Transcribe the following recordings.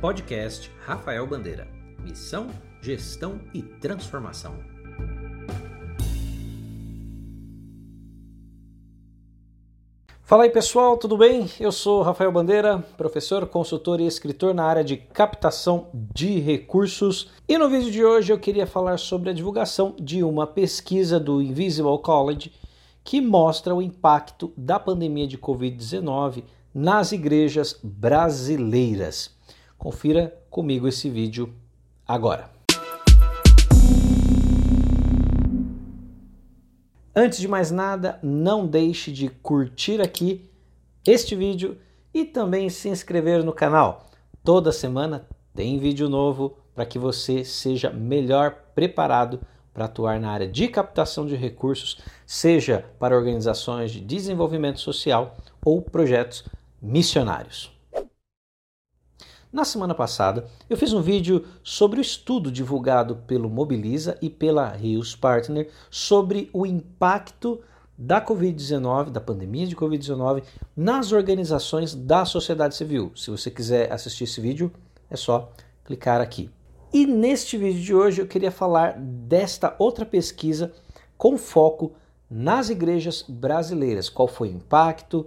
Podcast Rafael Bandeira. Missão, gestão e transformação. Fala aí pessoal, tudo bem? Eu sou Rafael Bandeira, professor, consultor e escritor na área de captação de recursos. E no vídeo de hoje eu queria falar sobre a divulgação de uma pesquisa do Invisible College que mostra o impacto da pandemia de Covid-19 nas igrejas brasileiras. Confira comigo esse vídeo agora. Antes de mais nada, não deixe de curtir aqui este vídeo e também se inscrever no canal. Toda semana tem vídeo novo para que você seja melhor preparado para atuar na área de captação de recursos, seja para organizações de desenvolvimento social ou projetos missionários. Na semana passada, eu fiz um vídeo sobre o estudo divulgado pelo Mobiliza e pela Rios Partner sobre o impacto da Covid-19, da pandemia de Covid-19, nas organizações da sociedade civil. Se você quiser assistir esse vídeo, é só clicar aqui. E neste vídeo de hoje eu queria falar desta outra pesquisa com foco nas igrejas brasileiras. Qual foi o impacto,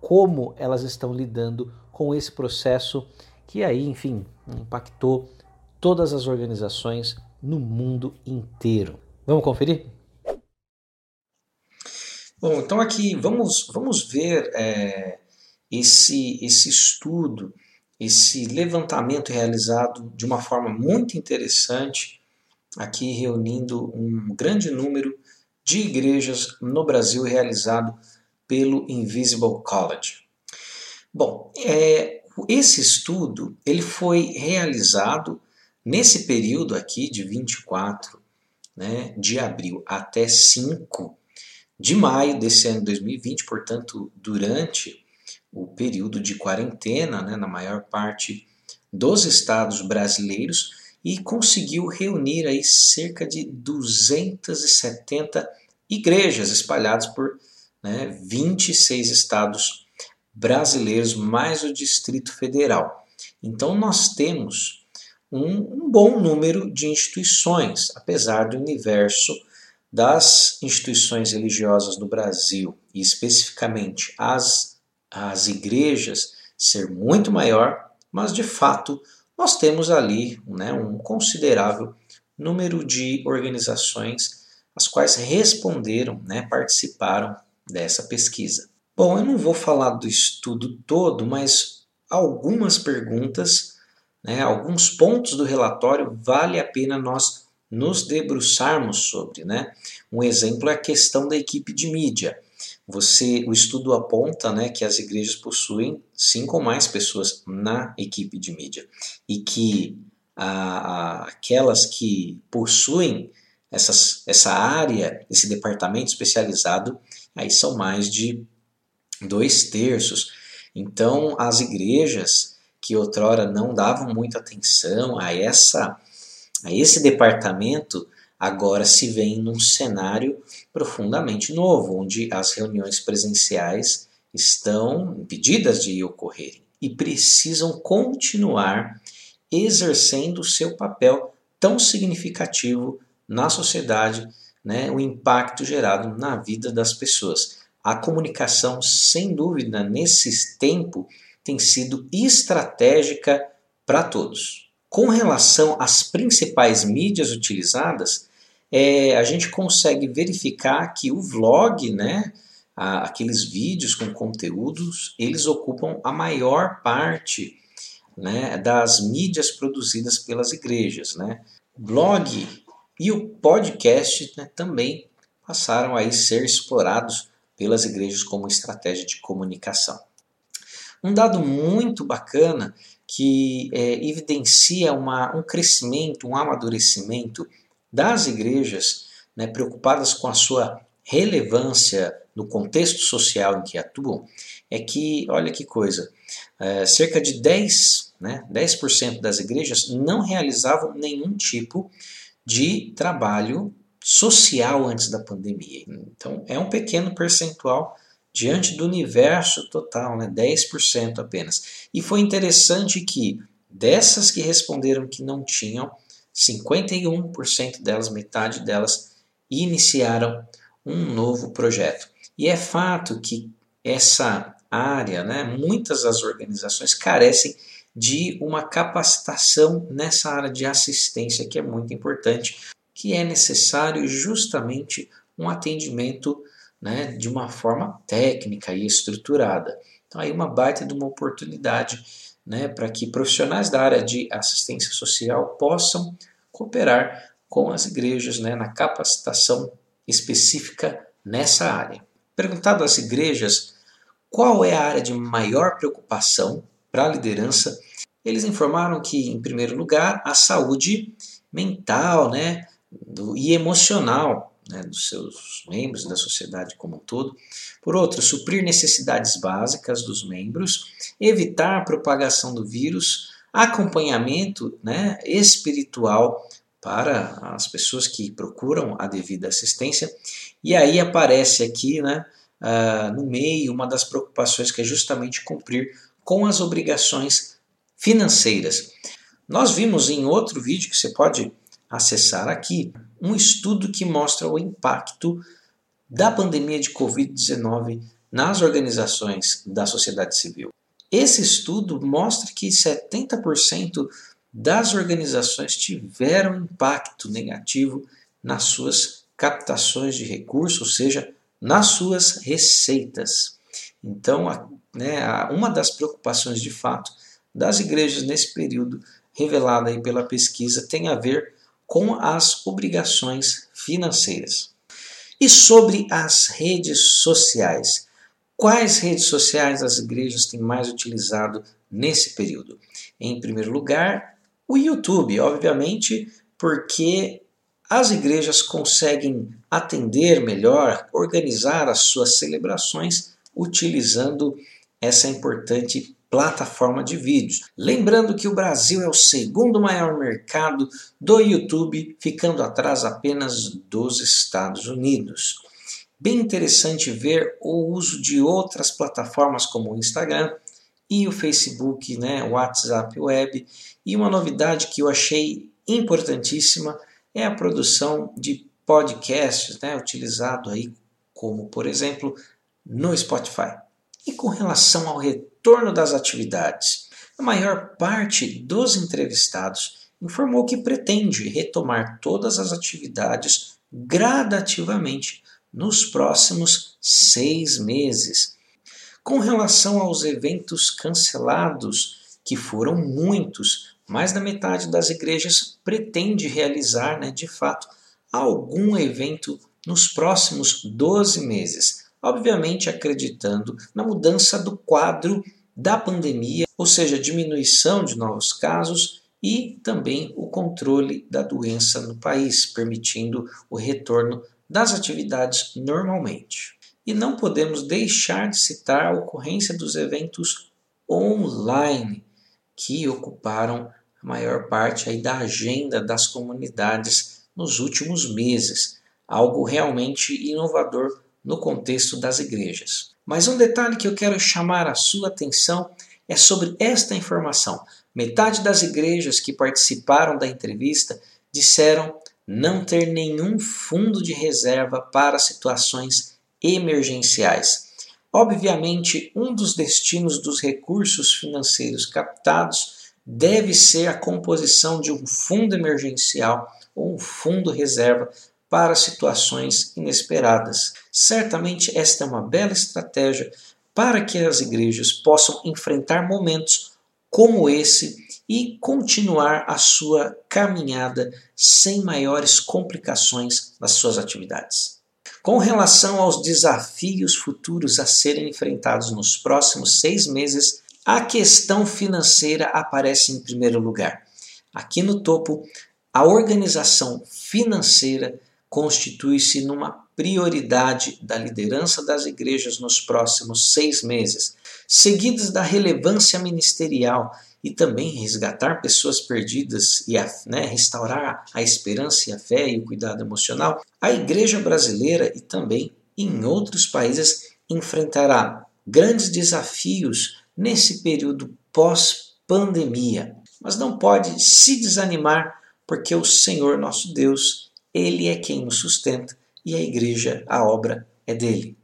como elas estão lidando com esse processo que aí, enfim, impactou todas as organizações no mundo inteiro. Vamos conferir? Bom, então aqui vamos, vamos ver é, esse, esse estudo, esse levantamento realizado de uma forma muito interessante, aqui reunindo um grande número de igrejas no Brasil realizado pelo Invisible College. Bom, é, esse estudo ele foi realizado nesse período aqui de 24 né, de abril até 5 de maio desse ano 2020, portanto, durante o período de quarentena né, na maior parte dos estados brasileiros e conseguiu reunir aí cerca de 270 igrejas espalhadas por né, 26 estados brasileiros mais o Distrito Federal. Então nós temos um, um bom número de instituições, apesar do universo das instituições religiosas no Brasil, e especificamente as, as igrejas, ser muito maior, mas de fato nós temos ali né, um considerável número de organizações as quais responderam, né, participaram dessa pesquisa. Bom, eu não vou falar do estudo todo, mas algumas perguntas, né, alguns pontos do relatório vale a pena nós nos debruçarmos sobre. Né? Um exemplo é a questão da equipe de mídia. Você, o estudo aponta né, que as igrejas possuem cinco ou mais pessoas na equipe de mídia e que a, a, aquelas que possuem essas, essa área, esse departamento especializado, aí são mais de dois terços. Então, as igrejas que outrora não davam muita atenção a essa a esse departamento agora se vêem num cenário profundamente novo, onde as reuniões presenciais estão impedidas de ocorrerem e precisam continuar exercendo o seu papel tão significativo na sociedade, né, o impacto gerado na vida das pessoas a comunicação, sem dúvida, nesse tempo, tem sido estratégica para todos. Com relação às principais mídias utilizadas, é, a gente consegue verificar que o vlog, né, a, aqueles vídeos com conteúdos, eles ocupam a maior parte né, das mídias produzidas pelas igrejas. Né. O blog e o podcast né, também passaram a ser explorados pelas igrejas como estratégia de comunicação. Um dado muito bacana que é, evidencia uma, um crescimento, um amadurecimento das igrejas né, preocupadas com a sua relevância no contexto social em que atuam, é que, olha que coisa, é, cerca de 10%, né, 10 das igrejas não realizavam nenhum tipo de trabalho social antes da pandemia. Então, é um pequeno percentual diante do universo total, né? 10% apenas. E foi interessante que Dessas que responderam que não tinham, 51% delas, metade delas, iniciaram um novo projeto. E é fato que essa área, né, muitas das organizações carecem de uma capacitação nessa área de assistência que é muito importante, que é necessário justamente um atendimento né, de uma forma técnica e estruturada. Então aí uma baita de uma oportunidade né, para que profissionais da área de assistência social possam cooperar com as igrejas né, na capacitação específica nessa área. Perguntado às igrejas qual é a área de maior preocupação para a liderança, eles informaram que, em primeiro lugar, a saúde mental né, do, e emocional né, dos seus membros, da sociedade como um todo. Por outro, suprir necessidades básicas dos membros, evitar a propagação do vírus, acompanhamento né, espiritual para as pessoas que procuram a devida assistência. E aí aparece aqui né, uh, no meio uma das preocupações que é justamente cumprir com as obrigações financeiras. Nós vimos em outro vídeo que você pode acessar aqui um estudo que mostra o impacto da pandemia de Covid-19 nas organizações da sociedade civil. Esse estudo mostra que 70% das organizações tiveram impacto negativo nas suas captações de recursos, ou seja, nas suas receitas. Então, né, uma das preocupações de fato das igrejas nesse período, revelada aí pela pesquisa, tem a ver com as obrigações financeiras. E sobre as redes sociais. Quais redes sociais as igrejas têm mais utilizado nesse período? Em primeiro lugar, o YouTube, obviamente, porque as igrejas conseguem atender melhor, organizar as suas celebrações utilizando essa importante plataforma de vídeos. Lembrando que o Brasil é o segundo maior mercado do YouTube, ficando atrás apenas dos Estados Unidos. Bem interessante ver o uso de outras plataformas como o Instagram e o Facebook, né, o WhatsApp Web. E uma novidade que eu achei importantíssima é a produção de podcasts, né, utilizado aí como, por exemplo, no Spotify. E com relação ao retorno das atividades, a maior parte dos entrevistados informou que pretende retomar todas as atividades gradativamente nos próximos seis meses. Com relação aos eventos cancelados, que foram muitos, mais da metade das igrejas pretende realizar, né, de fato, algum evento nos próximos 12 meses, obviamente acreditando na mudança do quadro da pandemia, ou seja, diminuição de novos casos e também o controle da doença no país, permitindo o retorno das atividades normalmente. E não podemos deixar de citar a ocorrência dos eventos online que ocuparam a maior parte aí da agenda das comunidades nos últimos meses, algo realmente inovador no contexto das igrejas. Mas um detalhe que eu quero chamar a sua atenção é sobre esta informação. Metade das igrejas que participaram da entrevista disseram não ter nenhum fundo de reserva para situações emergenciais. Obviamente, um dos destinos dos recursos financeiros captados deve ser a composição de um fundo emergencial ou um fundo reserva para situações inesperadas. Certamente esta é uma bela estratégia para que as igrejas possam enfrentar momentos como esse e continuar a sua caminhada sem maiores complicações nas suas atividades. Com relação aos desafios futuros a serem enfrentados nos próximos seis meses, a questão financeira aparece em primeiro lugar. Aqui no topo, a organização financeira constitui-se numa prioridade da liderança das igrejas nos próximos seis meses, seguidas da relevância ministerial e também resgatar pessoas perdidas e né, restaurar a esperança e a fé e o cuidado emocional, a igreja brasileira e também em outros países enfrentará grandes desafios nesse período pós-pandemia. mas não pode se desanimar, porque o Senhor nosso Deus, Ele é quem nos sustenta e a igreja, a obra é dele.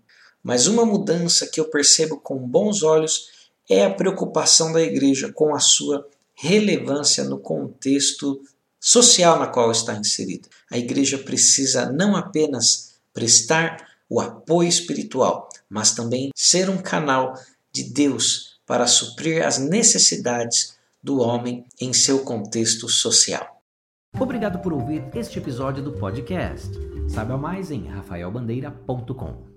Mas uma mudança que eu percebo com bons olhos é a preocupação da igreja com a sua relevância no contexto social na qual está inserida. A igreja precisa não apenas prestar o apoio espiritual, mas também ser um canal de Deus para suprir as necessidades do homem em seu contexto social. Obrigado por ouvir este episódio do podcast. Saiba mais em rafaelbandeira.com.